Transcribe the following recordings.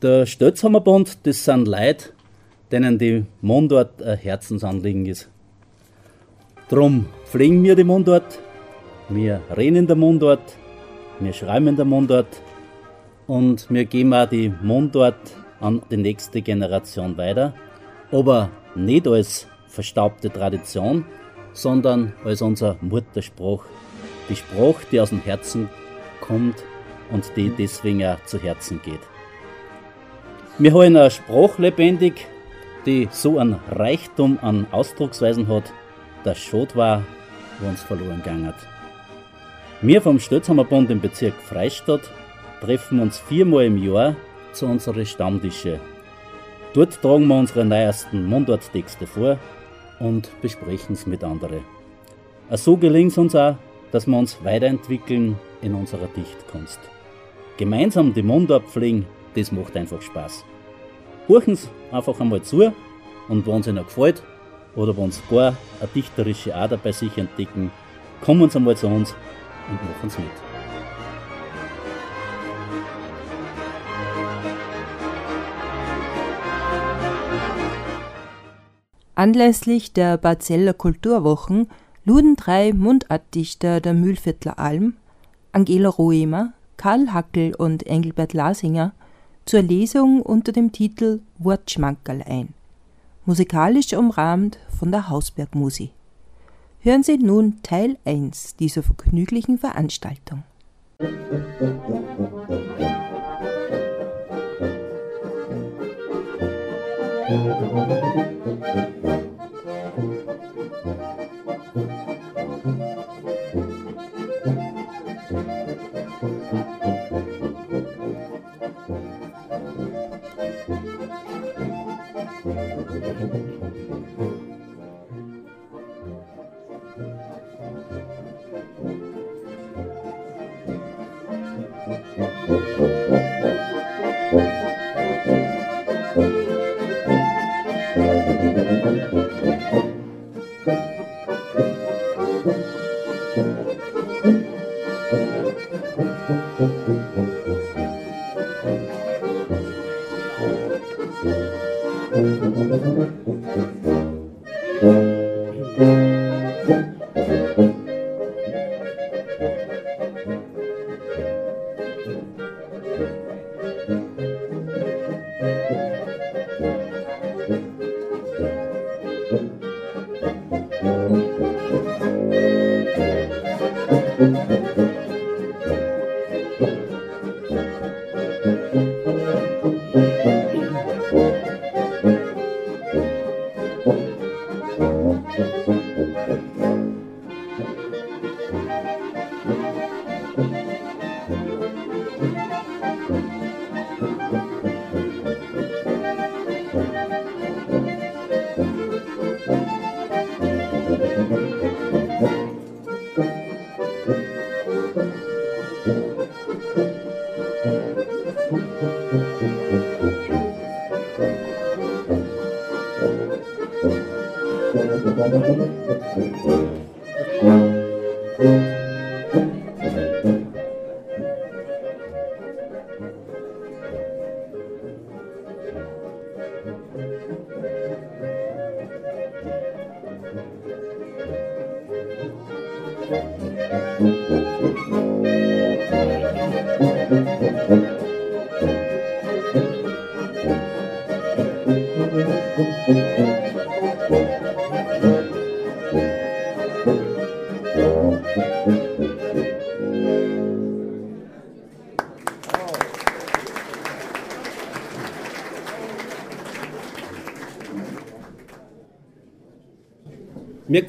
Der Stötzhammerbund, das sind Leute, denen die Mundart ein Herzensanliegen ist. Drum pflegen wir die Mundart, wir reden in der Mundart, wir schreiben in der Mundart und wir geben auch die Mundart an die nächste Generation weiter, aber nicht als verstaubte Tradition, sondern als unser Mutterspruch. Die Sprache, die aus dem Herzen kommt und die deswegen auch zu Herzen geht. Wir haben eine Sprache lebendig, die so einen Reichtum an Ausdrucksweisen hat, dass schade war, wo uns verloren gegangen hat. Wir vom Stötzhammerbund im Bezirk Freistadt treffen uns viermal im Jahr zu unseren Stammtische. Dort tragen wir unsere neuesten Mundarttexte vor und besprechen es mit anderen. So gelingt es uns auch, dass wir uns weiterentwickeln in unserer Dichtkunst. Gemeinsam die Mundart pflegen das macht einfach Spaß. Horchen Sie einfach einmal zu und wenn es Ihnen gefällt oder wenn Sie gar eine dichterische Ader bei sich entdecken, kommen Sie einmal zu uns und machen Sie mit. Anlässlich der Barzeller Kulturwochen luden drei Mundartdichter der Mühlviertler Alm, Angela Roemer, Karl Hackel und Engelbert Lasinger zur Lesung unter dem Titel Wortschmankerl ein, musikalisch umrahmt von der Hausbergmusi. Hören Sie nun Teil 1 dieser vergnüglichen Veranstaltung. Wir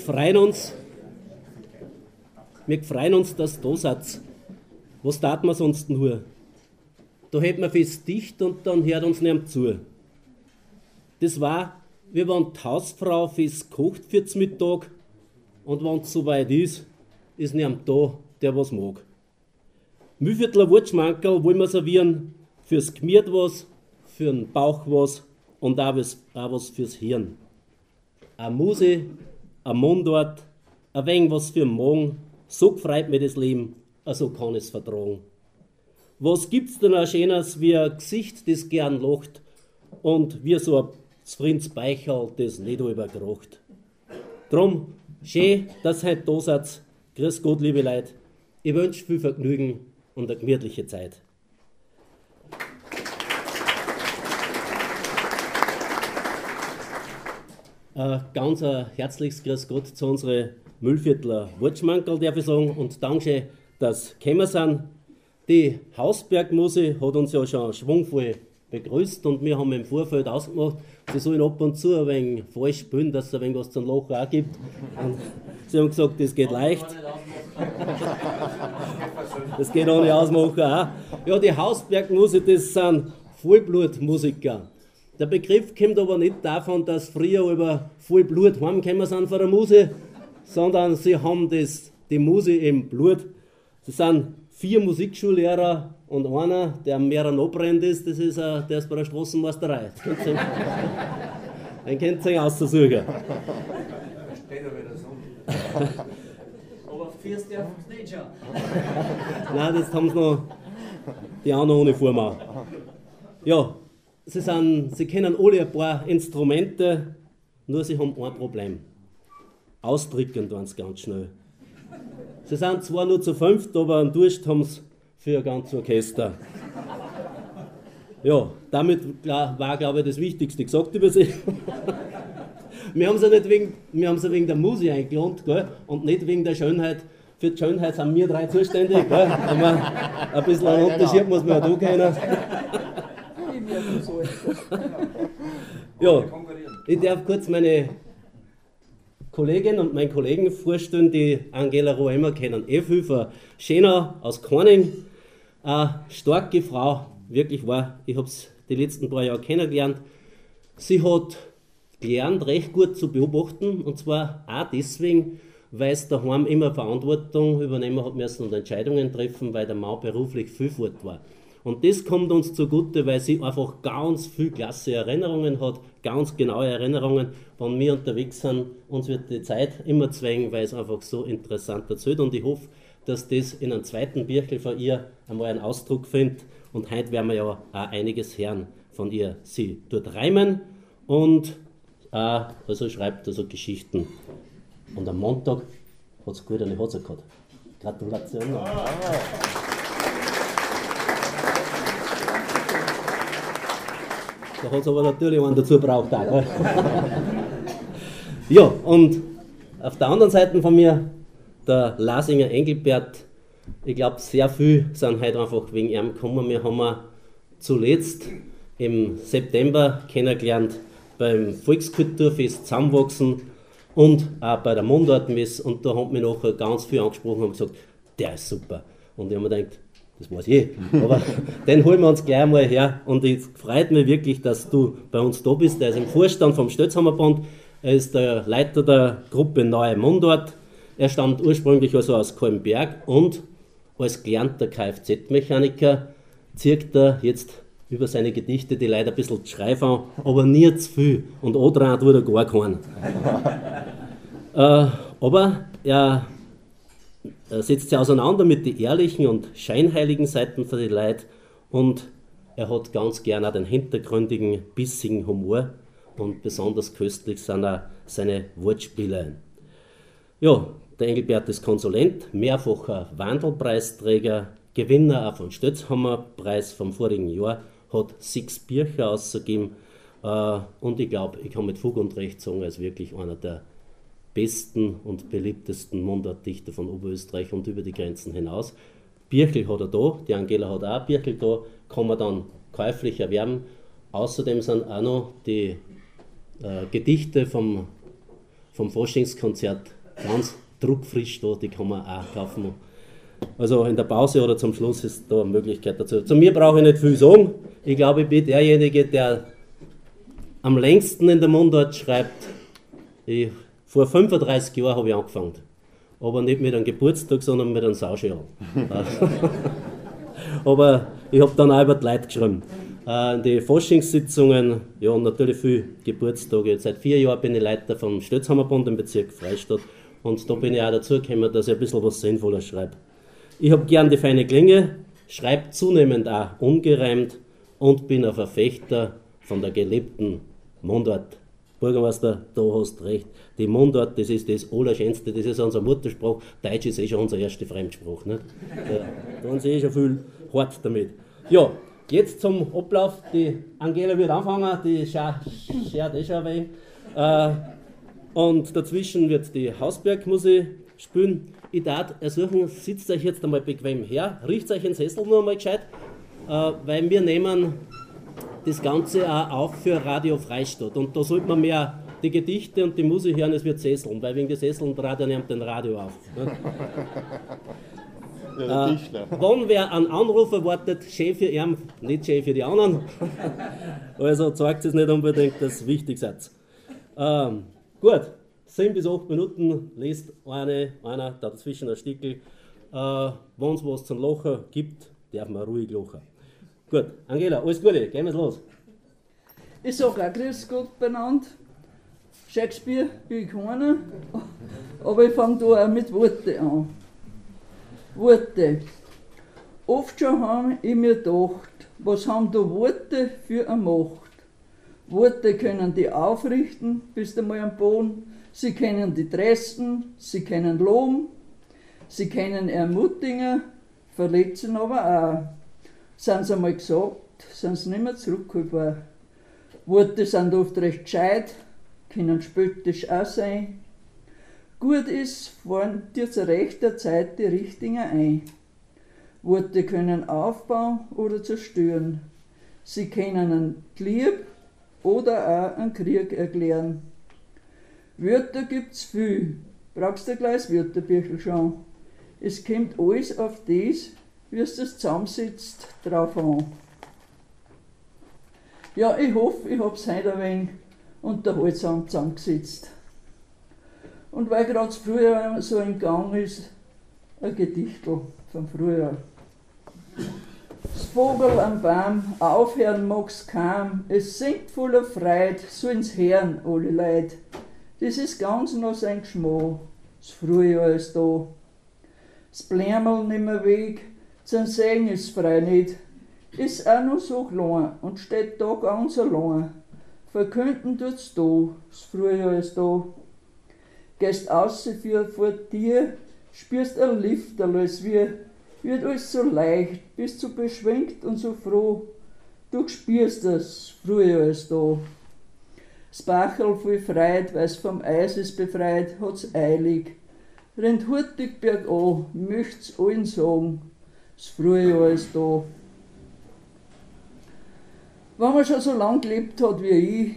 Freuen uns, wir freuen uns, dass du da seid. Was tat man sonst nur? Da hätten wir fest dicht und dann hört uns niemand zu. Das war, wie wenn die Hausfrau fest kocht für den Mittag und wenn es soweit ist, ist niemand da, der was mag. Mühviertler Wurtschmankerl wollen wir servieren, fürs Gmiert was, für den Bauch was und auch was, auch was fürs Hirn. Eine Muse ein Mundort, ein wenig was für Morgen. So freut mir das Leben, also kann es vertragen. Was gibt's denn auch Schönes wie ein Gesicht, das gern lacht und wie so ein Frinz Beichel, das nicht überkracht. Drum, schön, dass ihr heute da seid. Grüß Gott, liebe Leute. Ich wünsche viel Vergnügen und eine gemütliche Zeit. Ein ganz ein herzliches Grüß Gott zu unseren Müllviertler Wortschmankerl, darf ich sagen, und Dankeschön, dass gekommen sind. Die Hausbergmuse hat uns ja schon schwungvoll begrüßt und wir haben im Vorfeld ausgemacht, sie sollen ab und zu ein wenig falsch spielen, dass es ein wenig was zum Loch auch gibt. Und sie haben gesagt, das geht leicht. Das geht ohne Ausmachen auch. Ja, die Hausbergmusik, das sind Vollblutmusiker. Der Begriff kommt aber nicht davon, dass früher über Vollblut heimgekommen sind von der Muse, sondern sie haben das, die Muse im Blut. Sie sind vier Musikschullehrer und einer, der am Meer abbrennt ist, das ist, uh, der ist bei der Straßenmeisterei. Den kennt ihr auszusuchen. Später wieder so. Aber fährst du nicht schon? Nein, das haben sie noch, die auch noch ohne Form. Ja, sie, sind, sie kennen alle ein paar Instrumente, nur sie haben ein Problem. Ausdrücken tun sie ganz schnell. Sie sind zwar nur zu fünft, aber einen Durst haben sie für ein ganzes Orchester. Ja, damit war, glaube ich, das Wichtigste gesagt über sie. wir haben sie nicht wegen, wir haben sie wegen der Musik eingelohnt, gell? und nicht wegen der Schönheit. Für die Schönheit sind wir drei zuständig. Gell? Aber ein bisschen einen Unterschied muss man auch da kennen. Ja, ich darf kurz meine Kollegin und meinen Kollegen vorstellen, die Angela Roemer kennen. Viel von Schönau aus Korning. Eine starke Frau, wirklich war. Ich habe es die letzten paar Jahre kennengelernt. Sie hat gelernt, recht gut zu beobachten und zwar auch deswegen, weil es daheim immer Verantwortung übernehmen hat müssen und Entscheidungen treffen, weil der Mann beruflich viel fort war. Und das kommt uns zugute, weil sie einfach ganz viel klasse Erinnerungen hat, ganz genaue Erinnerungen. Wenn wir unterwegs sind, uns wird die Zeit immer zwängen, weil es einfach so interessant erzählt. Und ich hoffe, dass das in einem zweiten Birchel von ihr einmal einen Ausdruck findet. Und heute werden wir ja auch einiges hören von ihr. Sie tut reimen und auch, also schreibt also Geschichten. Und am Montag hat es gut eine Hose gehabt. Gratulation. Ah. Da hat es aber natürlich einen dazu braucht auch. ja, und auf der anderen Seite von mir, der Lasinger Engelbert, ich glaube, sehr viel sind heute einfach wegen ihm gekommen. Wir haben zuletzt im September kennengelernt beim Volkskulturfest Zusammenwachsen und auch bei der Mundartmesse. Und da haben wir nachher ganz viel angesprochen und gesagt, der ist super. Und ich habe mir gedacht, das weiß ich. Aber den holen wir uns gleich mal her. Und es freut mich wirklich, dass du bei uns da bist. Er ist im Vorstand vom Stötzhammerband. Er ist der Leiter der Gruppe Neue Mundort. Er stammt ursprünglich also aus Kolmberg und als gelernter Kfz-Mechaniker zirkt er jetzt über seine Gedichte die Leute ein bisschen schreif an, aber nie zu viel. Und andraht wurde gar keinen. äh, aber er er setzt sich auseinander mit den ehrlichen und scheinheiligen Seiten von den Leuten und er hat ganz gern auch den hintergründigen, bissigen Humor und besonders köstlich sind auch seine Wortspiele. Ja, der Engelbert ist Konsulent, mehrfacher Wandelpreisträger, Gewinner auch von Stötzhammer-Preis vom vorigen Jahr, hat sechs Bücher ausgegeben äh, und ich glaube, ich kann mit Fug und Recht sagen, er ist wirklich einer der besten und beliebtesten Mundartdichter von Oberösterreich und über die Grenzen hinaus. Birkel hat er da, die Angela hat auch Birkel da, kann man dann käuflich erwerben. Außerdem sind auch noch die äh, Gedichte vom, vom Forschungskonzert ganz druckfrisch da, die kann man auch kaufen. Also in der Pause oder zum Schluss ist da eine Möglichkeit dazu. Zu mir brauche ich nicht viel sagen. Ich glaube, ich bin derjenige, der am längsten in der Mundart schreibt. Ich vor 35 Jahren habe ich angefangen. Aber nicht mit einem Geburtstag, sondern mit einem Sauschal. Aber ich habe dann auch über die Leute geschrieben. Äh, die Forschungssitzungen, ja, natürlich viele Geburtstage. Seit vier Jahren bin ich Leiter vom Stötzhammerbund im Bezirk Freistadt. Und da bin ich auch dazu gekommen, dass ich ein bisschen was Sinnvolles schreibe. Ich habe gern die feine Klinge, schreibe zunehmend auch ungereimt und bin ein Verfechter von der gelebten Mundart. Bürgermeister, da hast recht. Die Mundart, das ist das Allerschönste, das ist unser Mutterspruch. Deutsch ist eh schon unser erster Fremdspruch. Nicht? Da, haben sie eh schon viel hart damit. Ja, jetzt zum Ablauf. Die Angela wird anfangen, die schert eh schon wenig. Äh, und dazwischen wird die Hausbergmusik spielen. Ich darf ersuchen, sitzt euch jetzt einmal bequem her, riecht euch den Sessel nur einmal gescheit, äh, weil wir nehmen das Ganze auch auf für Radio Freistadt. Und da sollte man mehr die Gedichte und die Musik hören, es wird sesseln, weil wegen der Sesseln er nimmt den Radio auf. Ne? Ja, äh, wann wer einen Anruf erwartet, Chef für ihn, nicht Chef für die anderen. also zeigt es nicht unbedingt, das wichtig ist. Ähm, gut, 7 bis 8 Minuten liest eine, einer dazwischen ein Stickel. Äh, Wenn es was zum Lachen gibt, darf man ruhig lachen. Gut, Angela, alles Gute, gehen wir los. Ich sage auch Grüß Gott benannt. Shakespeare bin ich keiner, aber ich fange da auch mit Worten an. Worte. Oft schon habe ich mir gedacht, was haben da Worte für eine Macht? Worte können die aufrichten, bis einmal am Boden. Sie können die dresten, sie können loben, sie können ermutigen, verletzen aber auch. Sind sie einmal gesagt, sind sie nicht mehr zurückgeholbar. Worte sind oft recht gescheit, können spöttisch auch sein. Gut ist, fahren dir zu rechter Zeit die Richtigen ein. Worte können aufbauen oder zerstören. Sie können einen Lieb oder auch einen Krieg erklären. Wörter gibt's viel. Brauchst du gleich das Wörterbüchel schon. Es kommt alles auf das, wie es das zusammensitzt, drauf an. Ja, ich hoffe, ich hab's heute ein wenig unterhaltsam zusammengesetzt. Und weil gerade früher so ein Gang ist, ein Gedichtel von früher. Das Vogel am Baum, aufhören mag's kaum, es singt voller Freude, so ins Herrn alle Leid. Das ist ganz noch sein Geschmack, das Frühjahr ist da. Das Blärmel nimmer weg, sein Segen ist frei nicht, ist auch noch so klein und steht da ganz allein. Verkünden tut's da, das Frühjahr ist da. Gehst außer für vor dir, spürst ein Lift alles wie, wird alles so leicht, bist so beschwingt und so froh. Du spürst es, Frühjahr ist da. Das Bachel voll Freit, weil's vom Eis ist befreit, hat's eilig. Rennt hurtig bergan, möcht's allen sagen, das Frühjahr ist da. Wenn man schon so lang gelebt hat wie ich,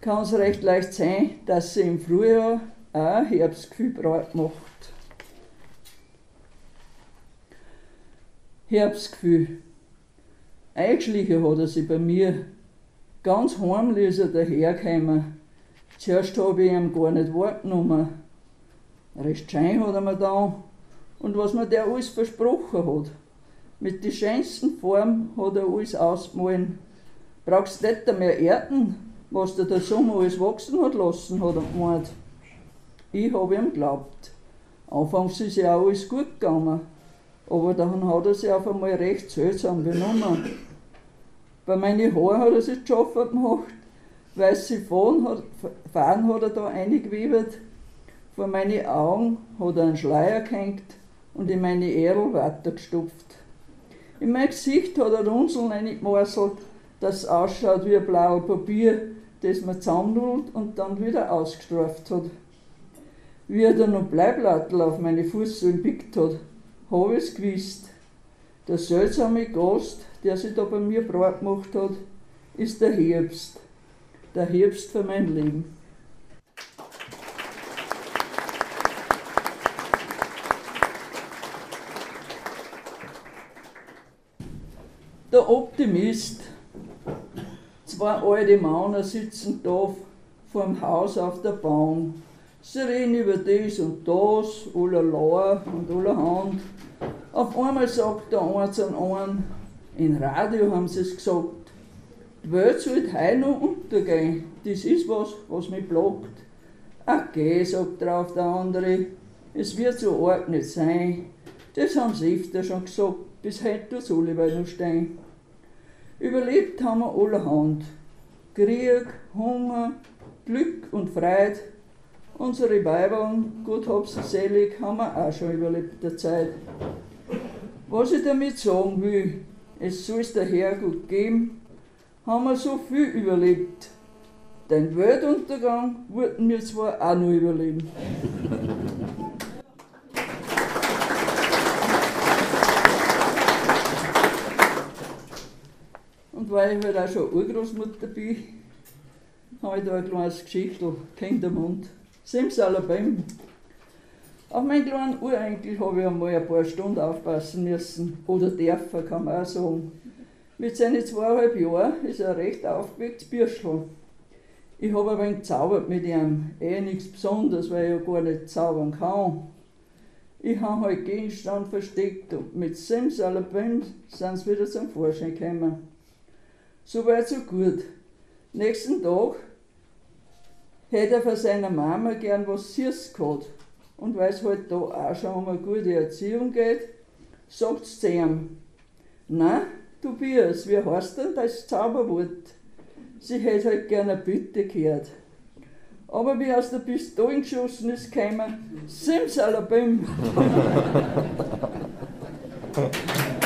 kann es recht leicht sein, dass sie im Frühjahr auch Herbstgefühl macht. Herbstgefühl. Eingeschlichen hat er sich bei mir. Ganz heimlich ist er dahergekommen. Zuerst habe ich ihm gar nicht wahrgenommen. Recht schein hat er mir da und was mir der alles versprochen hat. Mit den schönsten Formen hat er alles ausgemahlen brauchst nicht mehr ernten, was dir der Sommer alles wachsen hat lassen, hat er gemeint. Ich habe ihm geglaubt. Anfangs ist ja alles gut gegangen, aber dann hat er sich auf einmal recht seltsam benommen. Bei meinen Haaren hat er sich geschaffen gemacht, weiße Fahnen hat, Fahnen hat er da eingewebt, vor meine Augen hat er einen Schleier gehängt und in meine Ärl weitergestopft. In mein Gesicht hat er Runzeln reingemarselt das ausschaut wie ein blaues Papier, das man zusammennullt und dann wieder ausgestraft hat. Wie er dann noch Bleiblattel auf meine Fußsohlen pickt hat, habe ich es gewusst. Der seltsame Gast, der sich da bei mir breit gemacht hat, ist der Herbst. Der Herbst für mein Leben. Der Optimist Zwei alte Männer sitzen da vorm Haus auf der Bahn. Sie reden über das und das, allerlei und allerhand. Auf einmal sagt der eine zu einem, in Radio haben sie es gesagt, die Welt sollte heil noch untergehen. Das ist was, was mich blockt. Ach geh, sagt drauf der andere, es wird so arg nicht sein. Das haben sie öfter schon gesagt. bis heute tut's alle noch stehen. Überlebt haben wir allerhand. Krieg, Hunger, Glück und Freude. Unsere Weibern, Gott hab sie selig, haben wir auch schon überlebt der Zeit. Was ich damit sagen will, es soll es der Herrgott geben, haben wir so viel überlebt. Den Weltuntergang wollten wir zwar auch noch überleben. Und weil ich halt auch schon Urgroßmutter bin, habe ich da ein kleines Geschichtel, Kindermund. Simsalabim. Auf meinen kleinen Urenkel habe ich einmal ein paar Stunden aufpassen müssen. Oder dürfen, kann man auch sagen. Mit seinen zweieinhalb Jahren ist er ein recht aufgewecktes Bürschel. Ich habe ein wenig gezaubert mit ihm. Eh nichts Besonderes, weil ich ja gar nicht zaubern kann. Ich habe halt Gegenstand versteckt und mit Simsalabim sind sie wieder zum Vorschein gekommen. So weit, so gut. Nächsten Tag hätte er von seiner Mama gern was Süßes gehabt. Und weil es halt da auch schon um eine gute Erziehung geht, sagt es zu ihm, na, Tobias, wie heißt denn das Zauberwort? Sie hätte halt gern eine Bitte gehört. Aber wie aus der Pistole geschossen ist, gekommen, Simsalabim.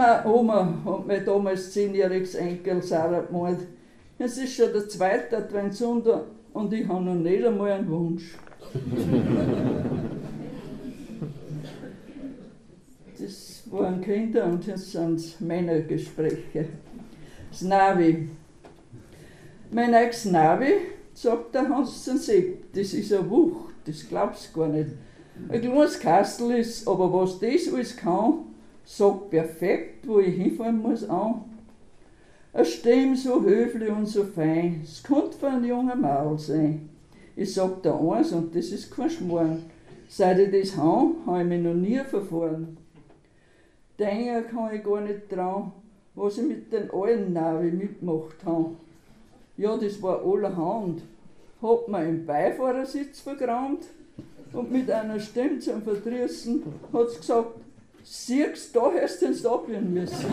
Meine Oma hat mir damals zehnjähriges Enkel Sarah gemalt. Es ist schon der zweite Adventssonntag und ich habe noch nicht einmal einen Wunsch. das waren Kinder und jetzt sind es Männergespräche. Das Navi. Mein ex Navi, sagt der Hans Sepp, das ist eine Wucht, das glaubst du gar nicht. Ein kleines Kastel ist, aber was das alles kann, sagt perfekt, wo ich hinfahren muss, an. Eine Stimme so höflich und so fein, es könnte für einen jungen Maul sein. Ich sag da eins und das ist kein Schmarrn. Seit ich das habe, habe ich mich noch nie verfahren. Denken kann ich gar nicht trauen, was ich mit den alten Navi mitgemacht habe. Ja, das war allerhand. Hat mir im Beifahrersitz vergramt und mit einer Stimme zum Verdrießen hat sie gesagt, Siehst da hättest du ins abgehen müssen.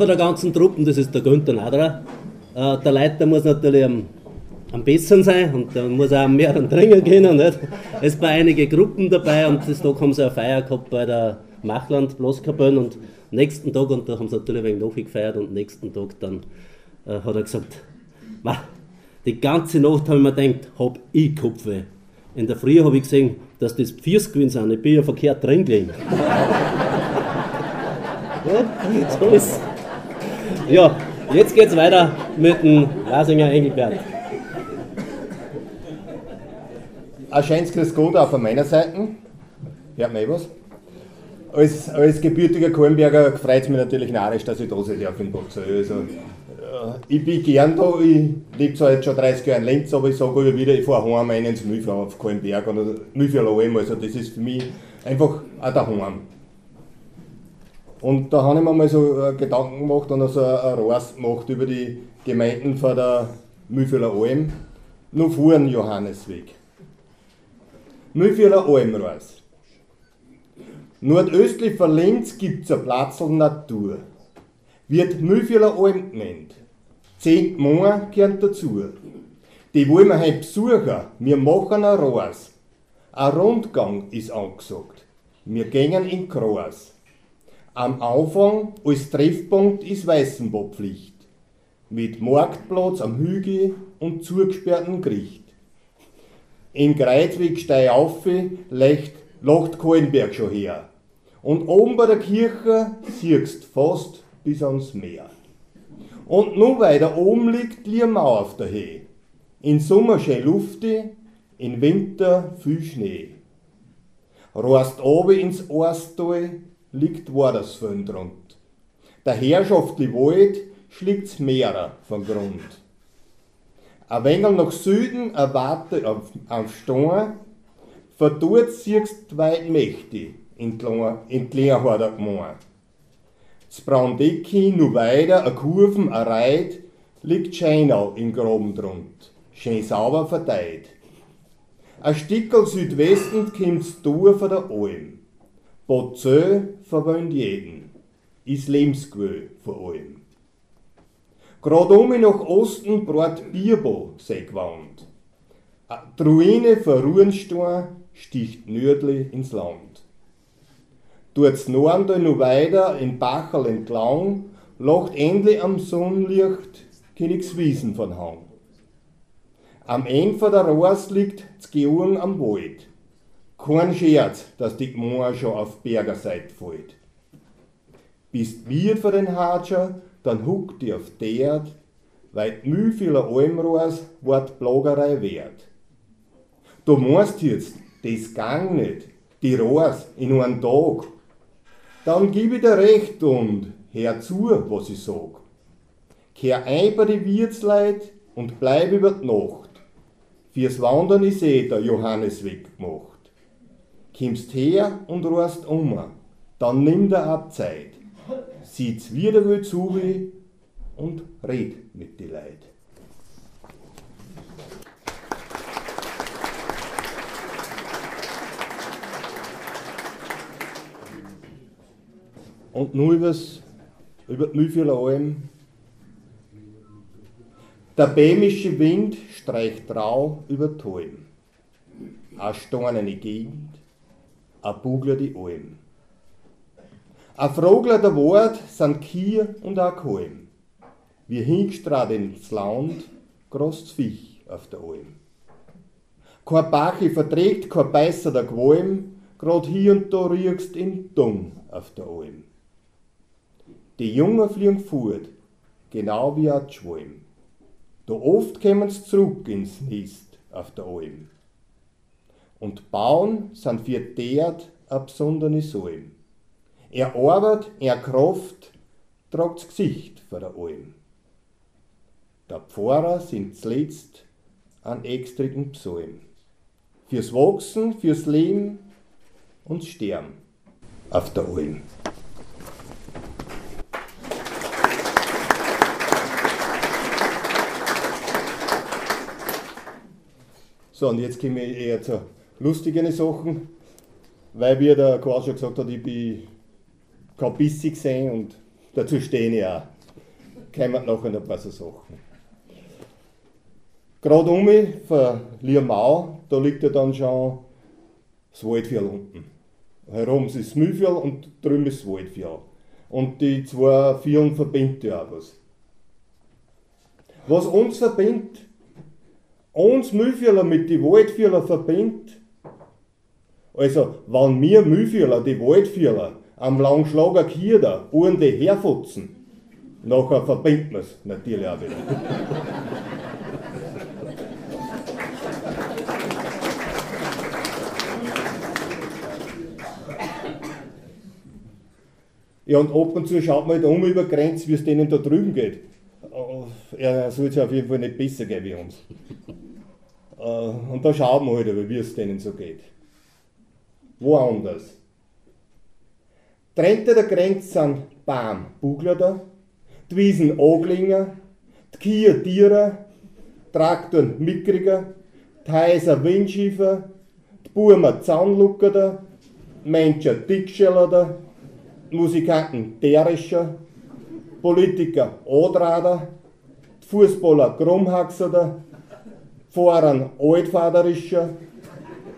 Von der ganzen Truppen, das ist der Günther Naderer. Äh, der Leiter muss natürlich am, am besten sein und der muss auch mehr trinken können. Nicht? Es sind einige Gruppen dabei und das Tag haben sie eine Feier gehabt bei der Machland Bloskapelle und nächsten Tag, und da haben sie natürlich ein wenig gefeiert und nächsten Tag dann äh, hat er gesagt, die ganze Nacht habe ich mir gedacht, hab ich Kopfweh. In der Früh habe ich gesehen, dass das Pfirs gewesen sind. Ich bin ja verkehrt drin gelegen. so ist Ja, jetzt geht's weiter mit dem Lasinger Engelbert. Ein schönes Grüß Gott auch von meiner Seite. Hört mir eh was? Als, als gebürtiger Kornberger freut es mich natürlich narrisch, dass ich da sein darf in Boxer. Also, ich bin gern da, ich lebe zwar jetzt schon 30 Jahre in Lenz, aber ich sage immer wieder, ich fahre heim rein ins Mühlfrau auf Kallenberg oder Mühlfrau also das ist für mich einfach auch daheim. Und da habe ich mir mal so äh, Gedanken gemacht und also ein Rost gemacht über die Gemeinden von der Mühlvierler Alm, nur vor dem Johannesweg. Mühlvierler Almreis. Nordöstlich von Linz gibt es ein Platzl Natur. Wird Mühlvierler Alm genannt. Zehn Monate gehören dazu. Die wollen wir heute besuchen. Wir machen ein Roas. Ein Rundgang ist angesagt. Wir gehen in Kroas. Am Anfang als Treffpunkt ist Weißenbopflicht. Mit Marktplatz am Hügel und zugesperrten Gericht. In Kreuzweg steig auf, leicht lacht Kohlenberg schon her. Und oben bei der Kirche siehst fast bis ans Meer. Und nur weiter oben liegt Liermau auf der Höhe. In Sommer schön luftig, in Winter viel Schnee. Rost oben ins Orstal liegt Wadersfeld rund. Der herrschaftliche Wald schlägt's Meerer vom Grund. Ein wenig nach Süden erwarte auf, auf Stein, von dort siehst weit mächtig in Kleinharder Gemeinde. Das Brandecki nur weiter, a Kurven, a Reit, liegt Scheinau im Graben drund, schön sauber verteilt. Ein Stickel Südwesten kommt's durch von der Alm. Bozö verwöhnt jeden, ist Lebensquell von allem. Grad um nach Osten brot Bierbo sei gewandt. Die Ruine von sticht nördlich ins Land. Tut's Norden noch weiter in Bachel entlang, lacht endlich am Sonnenlicht Königswiesen von Hang. Am Ende der Rohrs liegt Zgeung am Wald. Kein Scherz, dass die Gmoor schon auf Bergerseite fällt. Bist wir für den Hatscher, dann huckt die auf der, weil müh vieler Almrohrs wart Plagerei wert. Du meinst jetzt, das gang nicht, die Rohrs in einem Tag, dann gib ich dir recht und hör zu, was ich sag. Kehr ein bei die Wirtsleit und bleib über die Nacht. Fürs Wandern ist eh der Johannes weggemacht. Kimmst her und rohrst um, dann nimm dir auch Zeit. Sieht's wieder wohl zu und red mit die Leid. und nur übers, über die Mühlvierler Alm. Der bämische Wind streicht rau über die. A steinerne Gegend, a Bugler die Alm. A Frogler der Wort sind Kier und a Kalm. Wir hingstrad ins Land, groß Viech auf der Alm. Kein Bachi verträgt, kein Beißer der Qualm, grad hier und da riechst in Dung auf der Alm. Die Jungen fliegen fort, genau wie ein Schwalm. Da oft kommen sie zurück ins Nest auf der Alm. Und bauen sind für dert eine besondere Salm. Er arbeitet, er Kraft, tragt das Gesicht vor der Alm. Der Pfarrer sind zuletzt an extrigen Psalm. Fürs Wachsen, fürs Leben und Sterben auf der Alm. So, und jetzt komme ich eher zu lustigen Sachen, weil wie der Quas schon gesagt hat, ich bin kein Bissi gesehen und dazu stehe ich auch. Kommen nachher noch ein paar so Sachen. Gerade um mich, von Liamau, da liegt ja dann schon das Waldviertel unten. Herum ist das Mühlviertel und drüben ist das Waldviertel. Und die zwei Vierteln verbindet ja auch was. Was uns verbindet, uns Mühlviertler mit den Waldviertler verbindet, also wenn wir Mühlviertler, die Waldviertler, am Langschlager Kierder ordentlich herfutzen, nachher verbindet man es natürlich auch wieder. Ja, und ab und zu schaut man halt um über Grenzen, wie es denen da drüben geht. Er soll es auf jeden Fall nicht besser gehen wie uns. Äh, und da schauen wir halt, wie es denen so geht. Woanders. Trennte der Grenze sind Baum Bugler da, die Wiesen Aglinger, die Kier Tiere, Traktoren Mickriger, die Häuser Windschiefer, die Burmer Zahnlucker da, Menschen Dickscheller da, Musikanten Derischer, Politiker Odrader, Fußballer Krummhaxer, Pfarrer Altvaderischer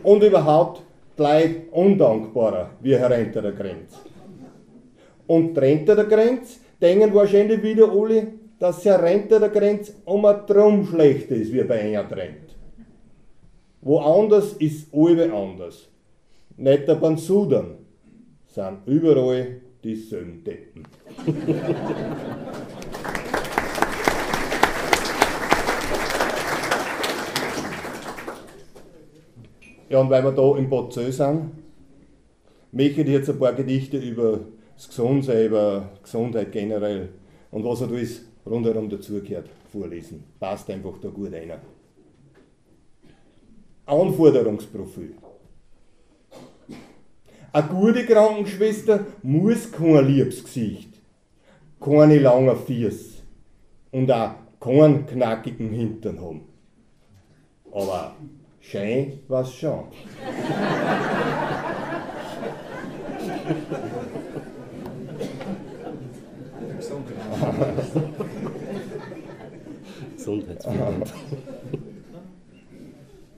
und überhaupt gleich undankbarer wie Herr Renter der Grenz. Und Renter der Grenz denken wahrscheinlich wieder alle, dass Herr Renter der Grenz um ein Drum schlechter ist wie bei einer Trend. Woanders ist alle anders. Nicht der beim Sudan sind überall dieselben Deppen. ja, und weil wir da im Bozö sind, möchte ich jetzt ein paar Gedichte über das Gesundsein, über Gesundheit generell und was halt alles rundherum dazugehört vorlesen. Passt einfach da gut rein. Anforderungsprofil. Eine gute Krankenschwester muss kein liebes Gesicht, keine langen Fies und auch keinen knackigen Hintern haben. Aber schön was schon. Gesundheitsfördernd.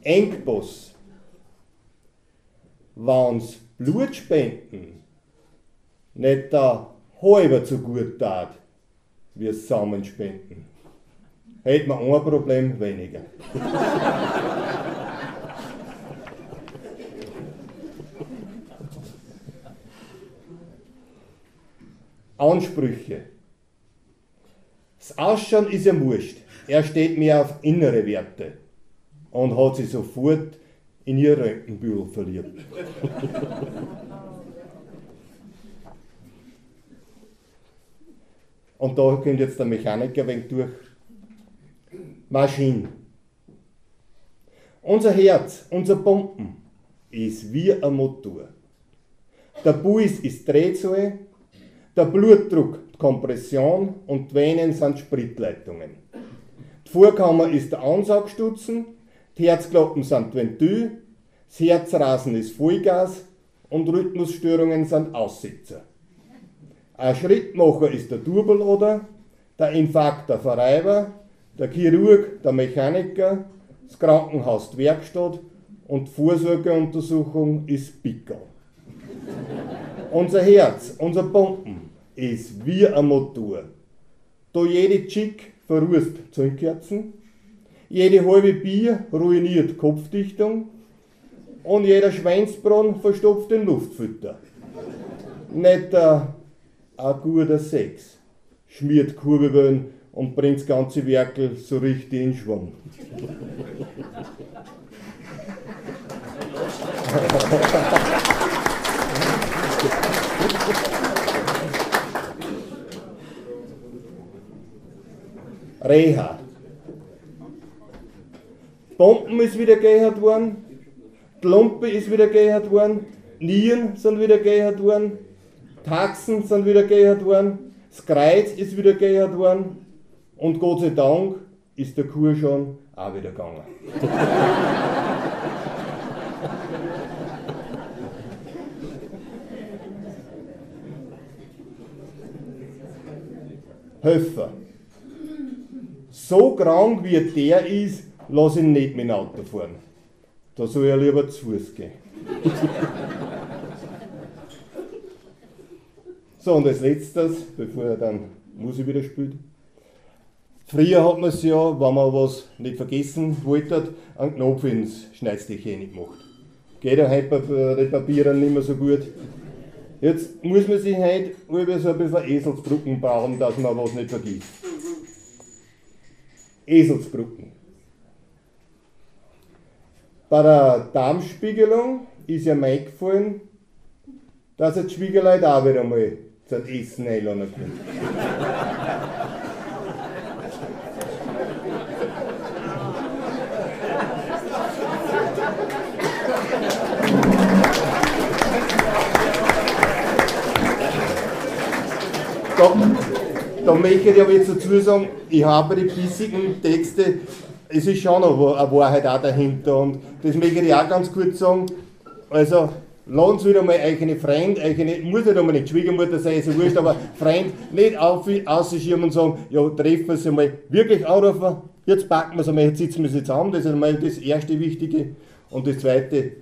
Engpass. Wenn's Blutspenden nicht der halber so gut tat, wie es Samenspenden, hätte man ein Problem weniger. Ansprüche. Das Ausschauen ist ja wurscht. Er steht mehr auf innere Werte und hat sich sofort in ihr Röntgenbüro verliebt. Und da kommt jetzt der Mechaniker wenig durch. Maschinen. Unser Herz, unser Pumpen ist wie ein Motor. Der Puls ist Drehzahl, der Blutdruck die Kompression und die Venen sind Spritleitungen. Die Vorkammer ist der Ansaugstutzen, die Herzklappen sind Ventil, das Herzrasen ist Vollgas und Rhythmusstörungen sind Aussetzer. Ein Schrittmacher ist der Turbeloder, der Infarkt der Verreiber, der Chirurg der Mechaniker, das Krankenhaus die Werkstatt und die Vorsorgeuntersuchung ist Pickel. unser Herz, unser Pumpen ist wie ein Motor. Da jede Chick verrußt Zündkerzen, jede halbe Bier ruiniert Kopfdichtung und jeder Schweinsbronn verstopft den Luftfütter. Nicht ein, ein guter Sex schmiert Kurbelwellen und bringt das ganze Werkel so richtig in Schwung. Reha. Bomben ist wieder gehört worden, die Lumpe ist wieder gehört worden, Nieren sind wieder gehört worden, Taxen sind wieder gehört worden, das Kreuz ist wieder gehört worden und Gott sei Dank ist der Kur schon auch wieder gegangen. Helfer. So krank wie der ist, lass ihn nicht mit dem Auto fahren. Da soll er lieber zu Fuß gehen. so, und als letztes, bevor er dann Musik wieder spielt. Früher hat man es ja, wenn man was nicht vergessen wollte, einen Knopf ins Schneidstich gemacht. Geht ja heute bei Papieren nicht mehr so gut. Jetzt muss man sich heute über so ein bisschen Eselsbrücken bauen, dass man was nicht vergisst. Eselsbrücken. Bei der Darmspiegelung ist ja mir eingefallen, dass jetzt Schwiegerleute auch wieder mal zum Essen einladen können. da, da möchte ich aber jetzt dazu sagen, ich habe die bissigen Texte, es ist schon eine Wahrheit auch dahinter und das möchte ich auch ganz kurz sagen. Also, lassen Sie wieder mal eine Freund, eine, muss nicht einmal nicht Schwiegermutter sein, ist ja wurscht, aber Freund nicht auf, ausschirmen und sagen, ja, treffen wir sie mal, wirklich anrufen, jetzt packen wir es einmal, jetzt sitzen wir sie zusammen, das ist einmal das erste Wichtige. Und das zweite,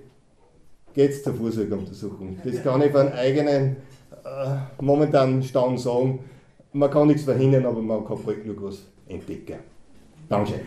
geht es zur Vorsorgeuntersuchung. Das kann ich von eigenen äh, momentan Stand sagen, man kann nichts verhindern, aber man kann bald nur was entdecken. Danke.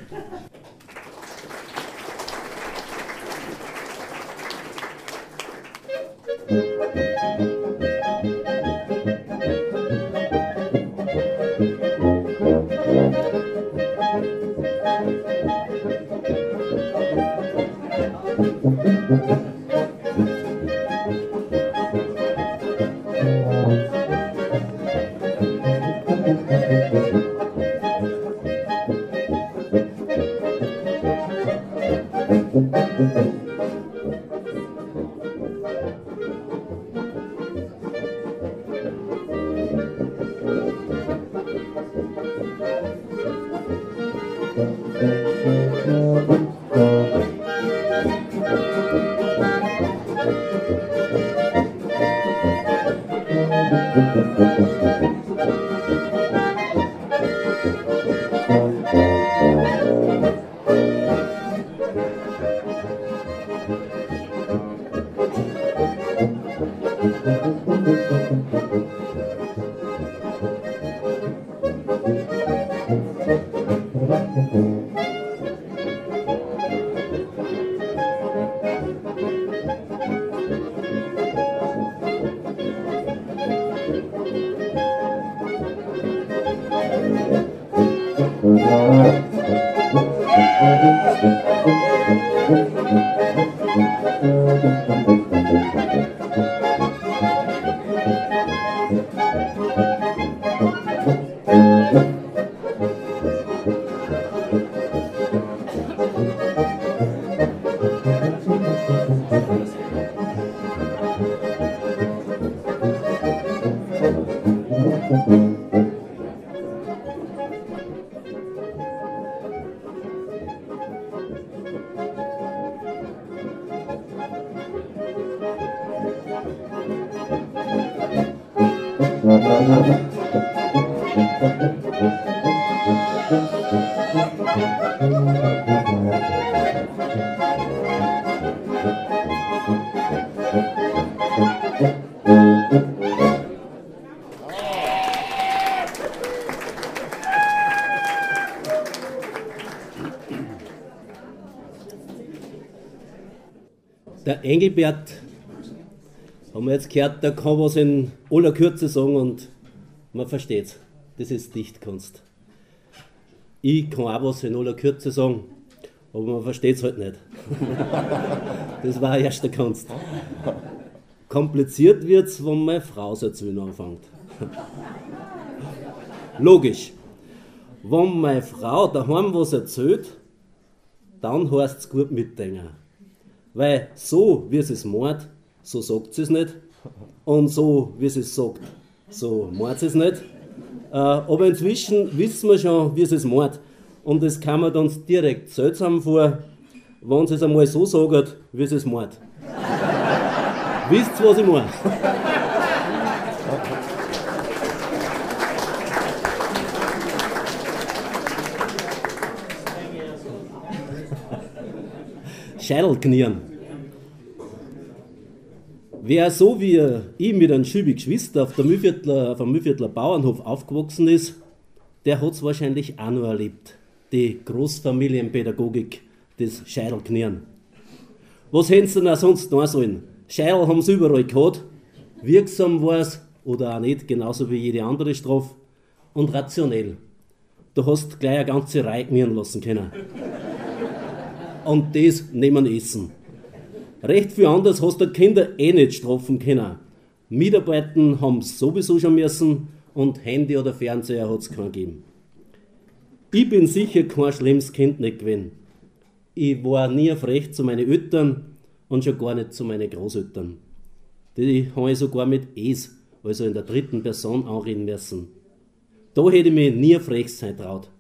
Engelbert, haben wir jetzt gehört, der kann was in aller Kürze sagen und man versteht's. Das ist Dichtkunst. Ich kann auch was in aller Kürze sagen, aber man versteht es halt nicht. das war erst der Kunst. Kompliziert wird es, wenn meine Frau so zu anfängt. Logisch. Wenn meine Frau daheim was erzählt, dann heißt es gut mitdenken. Weil so, wie sie es meint, so sagt sie es nicht. Und so, wie sie es sagt, so meint sie es nicht. Äh, aber inzwischen wissen wir schon, wie sie es meint. Und das kam mir dann direkt seltsam vor, wenn sie es einmal so sagt, wie sie es meint. Wisst ihr, was ich meine? Scheidel Wer so wie ich mit einem Schübi Geschwister auf, der Mühlviertler, auf einem Mühlviertler Bauernhof aufgewachsen ist, der hat es wahrscheinlich auch noch erlebt. Die Großfamilienpädagogik des Scheidelknirren. Was hätten sie denn auch sonst tun sollen? Scheidel haben sie überall gehabt. Wirksam war es, oder auch nicht, genauso wie jede andere Strafe. Und rationell. Du hast gleich eine ganze Reihe knirren lassen können. Und das nehmen Essen. Recht viel anders hast du Kinder eh nicht strafen können. Mitarbeiten haben sowieso schon müssen und Handy oder Fernseher hat es keinen gegeben. Ich bin sicher kein schlimmes Kind nicht gewesen. Ich war nie frech zu meinen Eltern und schon gar nicht zu meinen Großeltern. Die habe ich sogar mit Es, also in der dritten Person, anreden müssen. Da hätte ich mich nie frech sein traut.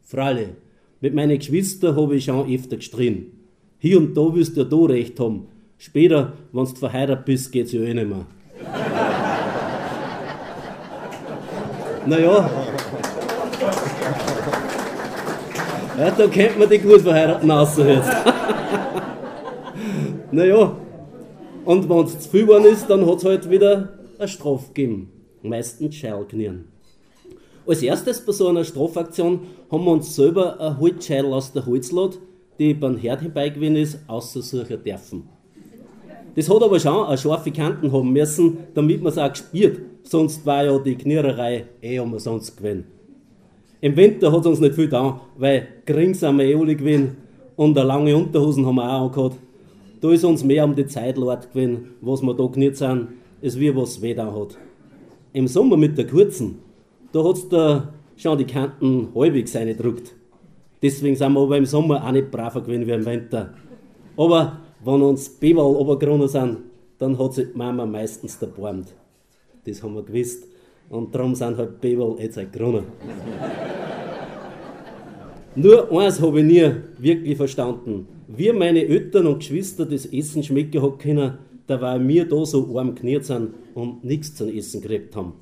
Freilich, mit meinen Geschwistern habe ich schon öfter gestritten. Hier und da wirst du ja da recht haben. Später, wenn du verheiratet bist, geht's ja eh nicht mehr. naja. Ja, da kennt man die gut verheirateten außer jetzt. naja. Und wenn es zu viel geworden ist, dann hat es halt wieder eine Strafe gegeben. Meistens Scheilknirren. Als erstes bei so einer Strafaktion haben wir uns selber ein Holzscheitel aus der Holzlade, die beim Herd herbeigewinnen ist, aussuchen dürfen. Das hat aber schon eine scharfe Kanten haben müssen, damit man es auch gespielt. Sonst war ja die Knirrerei eh umsonst gewesen. Im Winter hat es uns nicht viel da, weil gering sind wir eh alle gewesen und eine lange Unterhosen haben wir auch angehabt. Da ist uns mehr um die Zeit leid gewesen, was wir da genirrt sind, als wie was weh da hat. Im Sommer mit der kurzen, da hat es da schon die Kanten halbwegs reingedruckt. Deswegen sind wir aber im Sommer auch nicht braver gewesen wie im Winter. Aber wenn uns Bewal obergerunnen sind, dann hat sich die Mama meistens erbarmt. Das haben wir gewusst. Und darum sind halt Bewal jetzt halt gerunnen. Nur eins habe ich nie wirklich verstanden. Wie meine Eltern und Geschwister das Essen schmecken können, da weil wir da so arm kniert sind und nichts zum Essen gekriegt haben.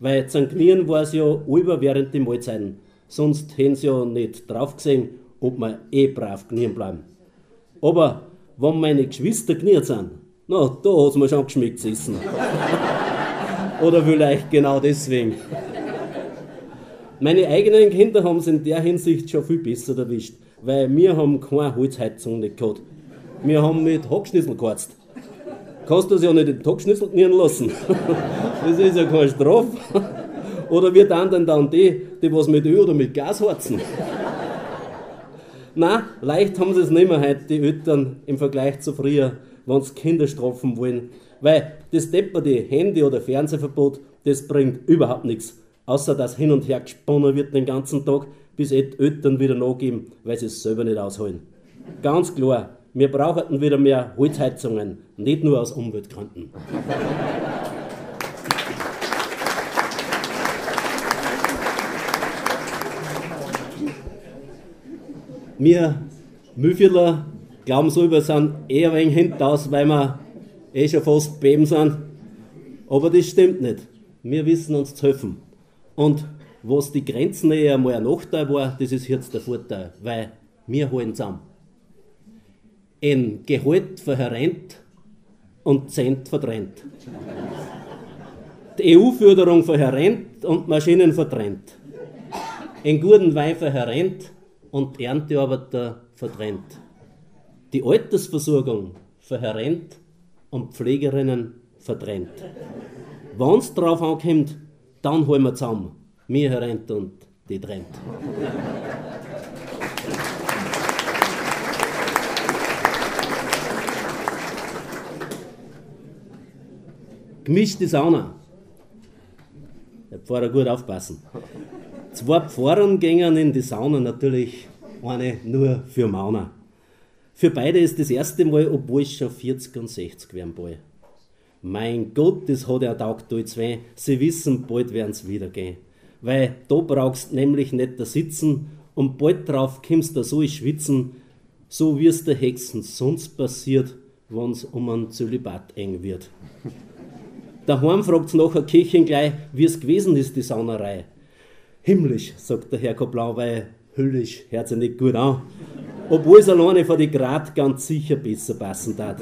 Weil Knien war es ja über während der Mahlzeiten. Sonst hätten sie ja nicht drauf gesehen, ob wir eh brav knien bleiben. Aber wenn meine Geschwister kniert sind, na, da hat es mir schon geschmeckt essen. Oder vielleicht genau deswegen. Meine eigenen Kinder haben es in der Hinsicht schon viel besser erwischt, weil wir haben keine Holzheizung nicht gehabt. Wir haben mit Hackschnitzel geheizt. Kannst du das ja nicht den Hackschnitzel knieren lassen. Das ist ja keine Strafe. Oder wir dann dann die, die was mit Öl oder mit Gas heizen. Nein, leicht haben sie es nicht mehr heute, die Eltern, im Vergleich zu früher, wenn sie Kinder strafen wollen. Weil das depperte Handy- oder Fernsehverbot, das bringt überhaupt nichts. Außer dass hin und her gesponnen wird den ganzen Tag, bis die Eltern wieder nachgeben, weil sie es selber nicht ausholen. Ganz klar, wir brauchten wieder mehr Holzheizungen, nicht nur aus Umweltgründen. Wir Mühlviertler glauben so, wir sind eher ein wenig hintaus, weil wir eh schon fast beben sind. Aber das stimmt nicht. Wir wissen uns zu helfen. Und was die Grenznähe einmal ein Nachteil war, das ist jetzt der Vorteil, weil wir halten zusammen. Ein Gehalt verherennt und Cent verdrängt. Die EU-Förderung verherennt und Maschinen verdrängt. Einen guten Wein verherennt und Erntearbeiter verdrängt. Die Altersversorgung verherennt und Pflegerinnen verdrängt. Wenn es drauf ankommt, dann holen wir zusammen. Mir herrennt und die trennt. Gemischte Sauna. Der Pfarrer gut aufpassen. Zwei Pfarrern gingen in die Sauna natürlich eine nur für Mauner. Für beide ist das erste Mal, obwohl es schon 40 und 60 werden bald. Mein Gott, das hat er taugt euch zwei. Sie wissen, bald werden sie wieder gehen. Weil da brauchst nämlich nicht da sitzen und bald drauf kommst du so schwitzen, so wie es der Hexen sonst passiert, wenn's um ein Zölibat eng wird. Daheim fragt's nachher Kirchen gleich, wie es gewesen ist, die Saunerei. Himmlisch, sagt der Herr Koplau, weil höllisch hört sich nicht gut an. Obwohl es alleine von die Grad ganz sicher besser passen darf.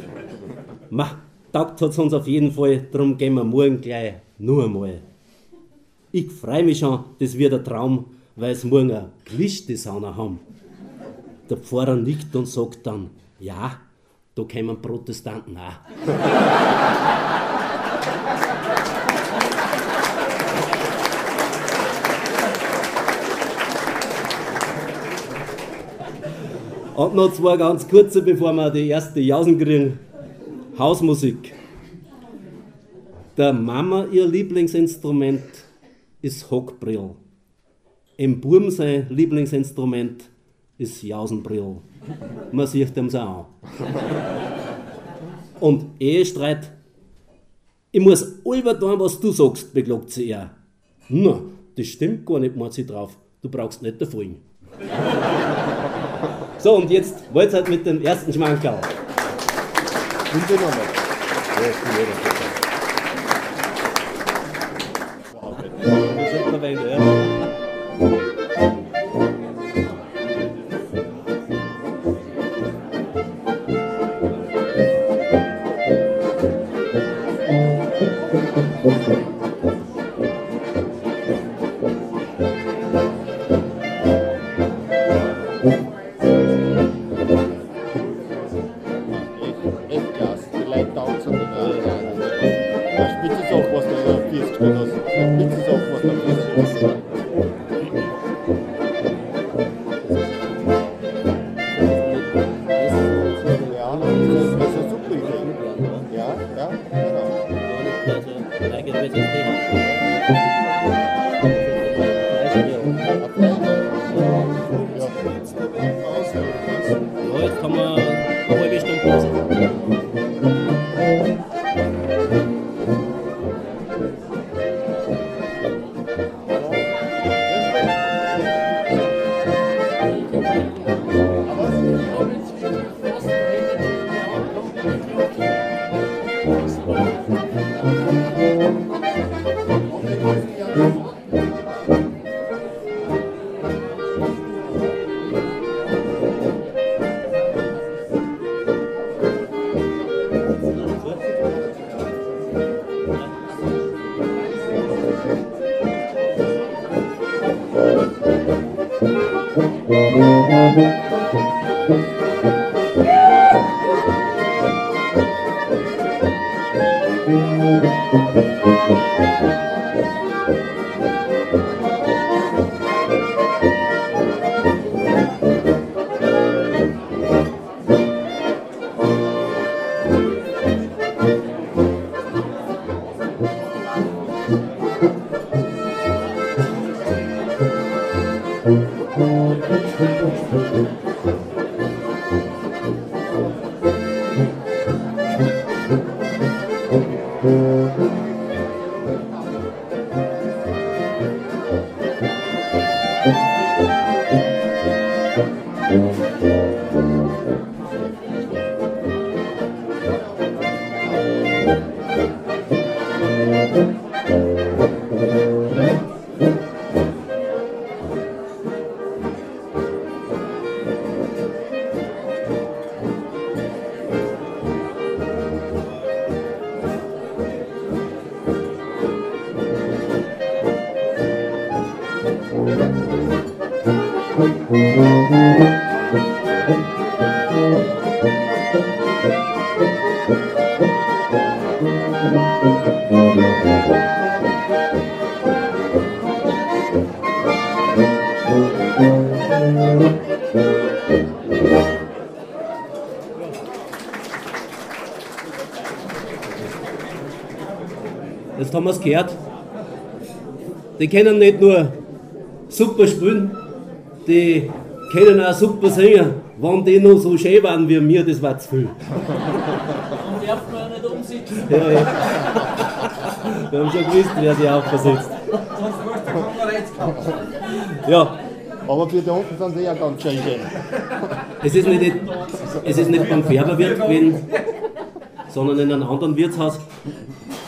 Ma, taugt hat's uns auf jeden Fall, darum gehen wir morgen gleich nur einmal. Ich freue mich schon, das wird ein Traum, weil es morgen eine Lichtdesigner haben. Der Pfarrer nickt und sagt dann, ja, da kämen Protestanten auch. Und noch zwei ganz kurze, bevor wir die erste Jausen kriegen. Hausmusik. Der Mama, ihr Lieblingsinstrument ist Hockbrill. Im Burm sein Lieblingsinstrument ist Jausenbrill. Man sieht dem so an. Und Ehestreit, ich muss alles tun, was du sagst, beklagt sie er. Na, das stimmt gar nicht, meint sie drauf. Du brauchst nicht davon. So, und jetzt wollt halt mit dem ersten Schmankerl. Und den nochmal. Gehört. Die können nicht nur super spielen, die können auch super singen. Wenn die noch so schön waren wie mir, das war zu viel. Und darf man nicht umsitzen. Ja, ja. Wir haben schon gewusst, wer sich aufversetzt. Sonst musst du Konkurrenz kaufen. Ja, Aber für die unten sind sie ja ganz schön schön. es ist nicht, es ist nicht beim Färberwirt gewesen, sondern in einem anderen Wirtshaus.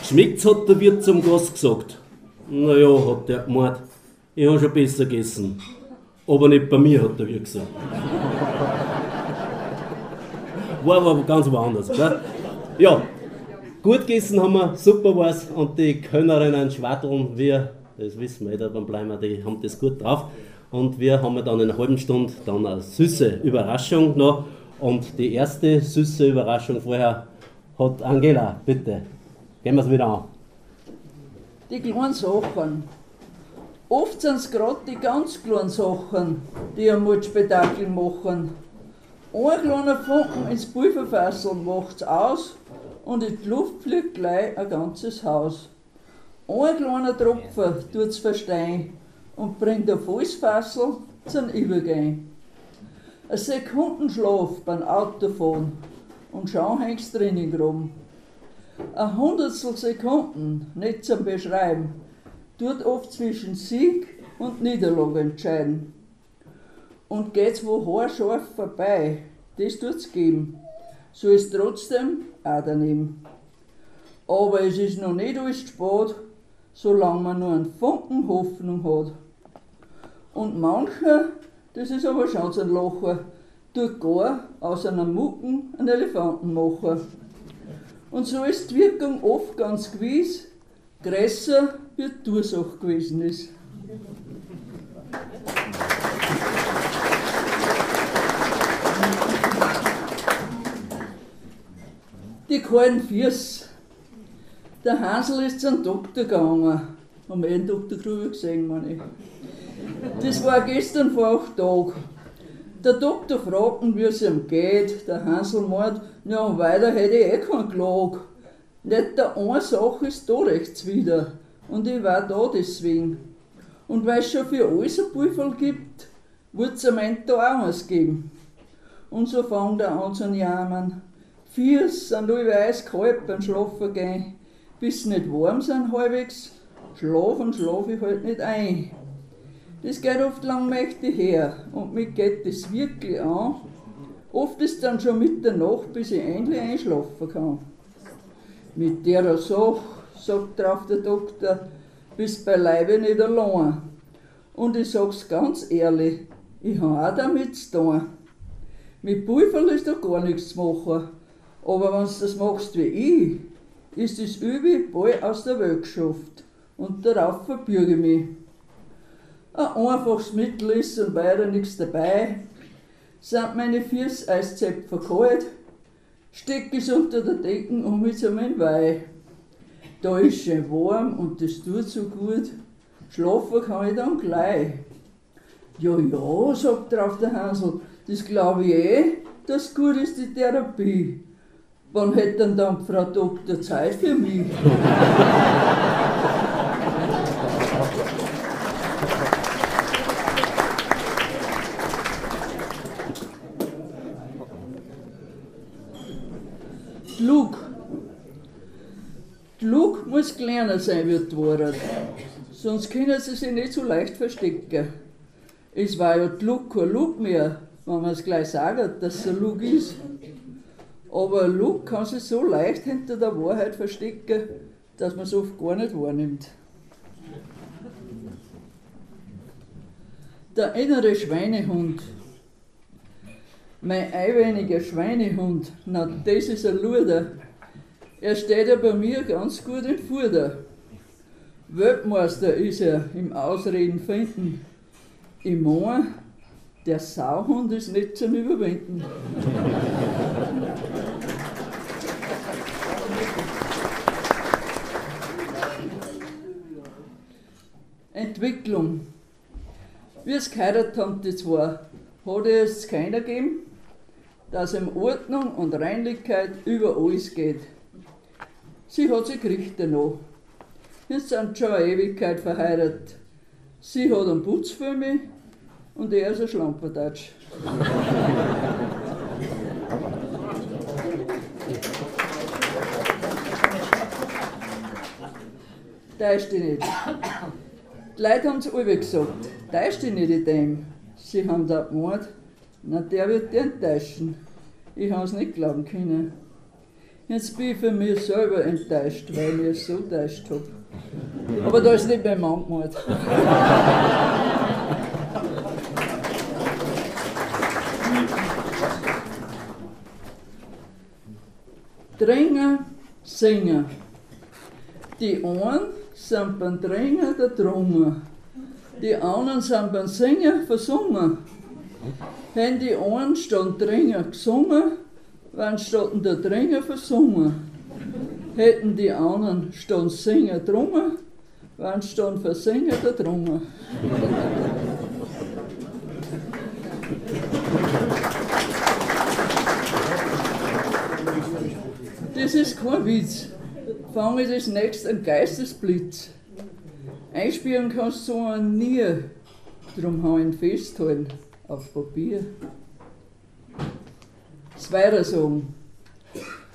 Schmeckt's, hat der Wirt zum Gast gesagt. Naja, hat der gemeint, ich habe schon besser gegessen. Aber nicht bei mir, hat der Wirt gesagt. war aber ganz woanders. Gell? Ja, gut gegessen haben wir, super war's und die Könnerinnen schwatteln wir, das wissen wir eh, dann bleiben wir, die haben das gut drauf. Und wir haben dann in einer halben Stunde dann eine süße Überraschung noch. Und die erste süße Überraschung vorher hat Angela, bitte. Gehen wir es wieder an. Die kleinen Sachen. Oft sind es gerade die ganz kleinen Sachen, die ein Mordspektakel machen. Ein kleiner Funken ins Pulverfassel macht's aus und in die Luft fliegt gleich ein ganzes Haus. Ein kleiner Tropfen tut's verstehen und bringt ein volles Fassel zum Übergehen. Ein Sekundenschlaf beim Autofahren und schau hängst drinnen rum. Ein Hundertstel Sekunden, nicht zum Beschreiben, tut oft zwischen Sieg und Niederlage entscheiden. Und geht's wo haarscharf vorbei, das tut's geben, so ist trotzdem auch daneben. Aber es ist noch nicht alles spät, solange man nur einen Funken Hoffnung hat. Und mancher, das ist aber schon so ein Locher, tut gar aus einer Mucken einen Elefanten machen. Und so ist die Wirkung oft ganz gewiss, größer wie die Ursache gewesen ist. Die kalten Füße. Der Hansel ist zum Doktor gegangen. Haben wir den Doktor Krüger gesehen, meine ich. Das war gestern vor acht Tagen. Der Doktor fragt ihn, wie es ihm geht. Der Hansel meint, ja, weiter hätte ich eh keinen Klag. Nicht der eine Sache ist da rechts wieder. Und ich war da deswegen. Und weil es schon für alles ein Pulver gibt, wird es am Ende da auch eins geben. Und so fängt er an zu jammern. Viers sind alle eiskalt beim Schlafen gehen. Bis sie nicht warm sind halbwegs, schlafen schlaf ich halt nicht ein. Das geht oft langmächtig her und mich geht das wirklich an. Oft ist dann schon Mitternacht, bis ich endlich einschlafen kann. Mit der Sache, sagt drauf der Doktor, bist beileibe nicht allein. Und ich sag's ganz ehrlich, ich habe auch damit zu tun. Mit Pulver ist da gar nichts zu machen. Aber wenn du das machst wie ich, ist das Übe bald aus der Welt geschafft. Und darauf verbürge ich mich. Ein einfaches Mittel ist und weiter nichts dabei. Sind meine Füße eiszäpfer kalt, steck es unter der Decken um mich zu meinem Weih. Da ist schön warm und das tut so gut, schlafen kann ich dann gleich. Ja, ja, sagt drauf der Hansel, das glaube ich eh, dass gut ist die Therapie. Wann hätte denn dann Frau Doktor Zeit für mich? muss kleiner sein wie die Wahrheit. Sonst können sie sich nicht so leicht verstecken. Es war ja Klug kein Lug mehr, wenn man es gleich sagt, dass es ein Lug ist. Aber ein Lug kann sich so leicht hinter der Wahrheit verstecken, dass man es oft gar nicht wahrnimmt. Der innere Schweinehund. Mein einbeiniger Schweinehund, na das ist ein Luder. Er steht ja bei mir ganz gut in Fuder. Weltmeister ist er im Ausreden finden. Ich meine, der Sauhund ist nicht zum Überwinden. Entwicklung. Wie es geheiratet haben, die zwei, hat es keiner gegeben, dass ihm Ordnung und Reinlichkeit über alles geht. Sie hat sich gerichtet noch. Wir sind schon eine Ewigkeit verheiratet. Sie hat einen Putz für mich und er ist ein Schlampertatsch. Täuscht dich nicht. Die Leute haben es alle gesagt, täuscht dich nicht in dem. Sie haben da gemeint, na der wird dich enttäuschen. Ich habe es nicht glauben können. Jetzt bin ich für mich selber enttäuscht, weil ich es so enttäuscht habe. Aber da ist nicht mein Mann gemalt. Dringen, Singen. Die einen sind beim Dringen der Drungen. Die anderen sind beim Singen versungen. Wenn die einen statt Dringen gesungen, wenn statt der Dringen versungen. Hätten die anderen statt Singen drungen, wenn statt versingen der Drungen. Das ist kein Witz. Fange das nächste ein Geistesblitz. Einspielen kannst du so nie, drum ich ihn festhalten auf Papier. Das Weitersagen.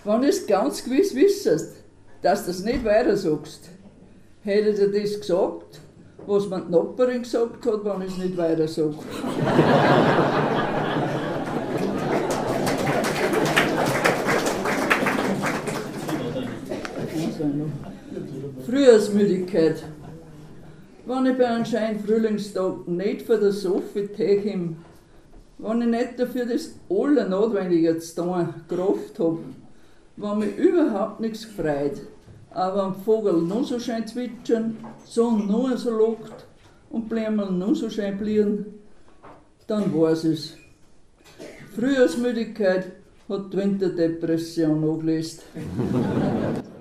Wenn du es ganz gewiss wissest, dass du das nicht weiter sagst, hätte dir das gesagt, was mir die Nachbarin gesagt hat, wenn ich es nicht weiter sage. Frühjahrsmüdigkeit. Wenn ich bei einem schönen Frühlingstag nicht vor der Sophie teche, wenn ich nicht dafür das Allernotwendige zu tun Kraft habe, wenn mich überhaupt nichts freut, aber am Vogel noch so schön zwitschern, Sonne noch so lockt und Blämmel noch so schön blieren, dann weiß es. Frühjahrsmüdigkeit hat die Winterdepression angelöst.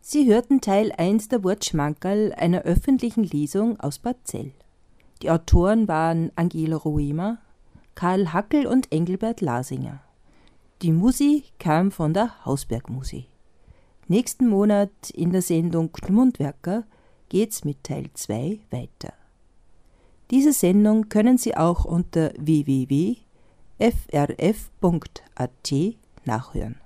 Sie hörten Teil 1 der Wortschmankerl einer öffentlichen Lesung aus Barzell. Die Autoren waren Angela Roemer, Karl Hackel und Engelbert Lasinger. Die Musik kam von der Hausbergmusik. Nächsten Monat in der Sendung Mundwerker geht's mit Teil 2 weiter. Diese Sendung können Sie auch unter www.frf.at nachhören.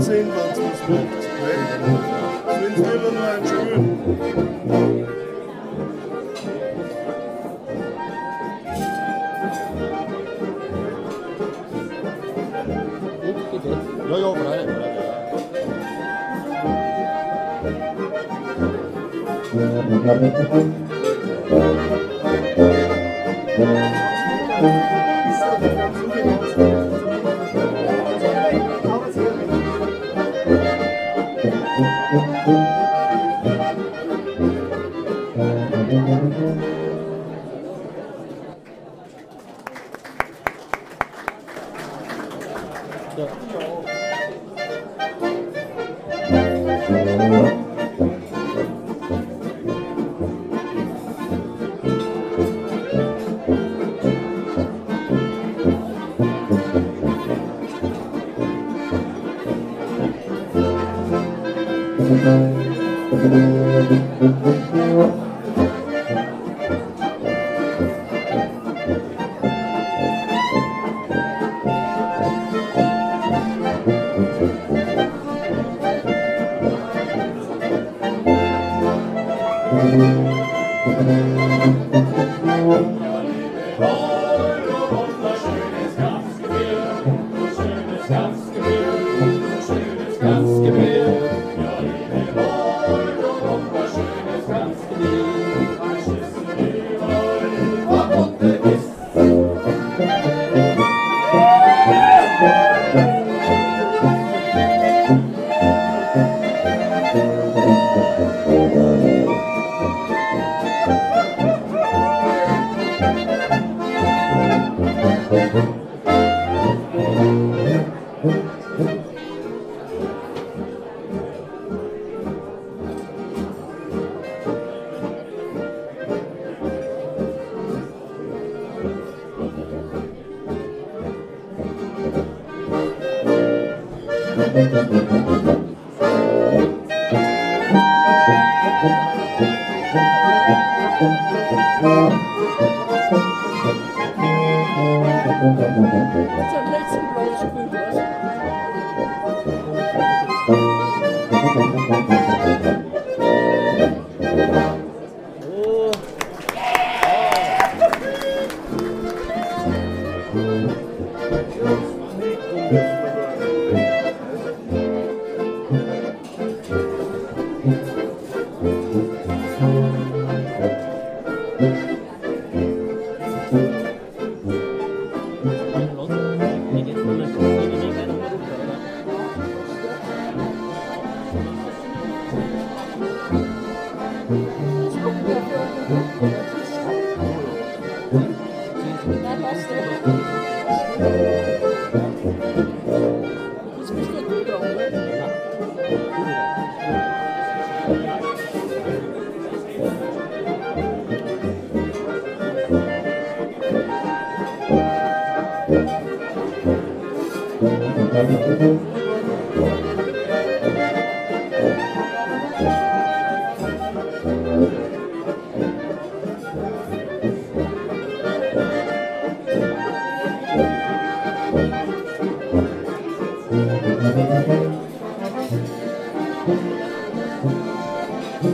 Same. Zum letzten Platz spielt was.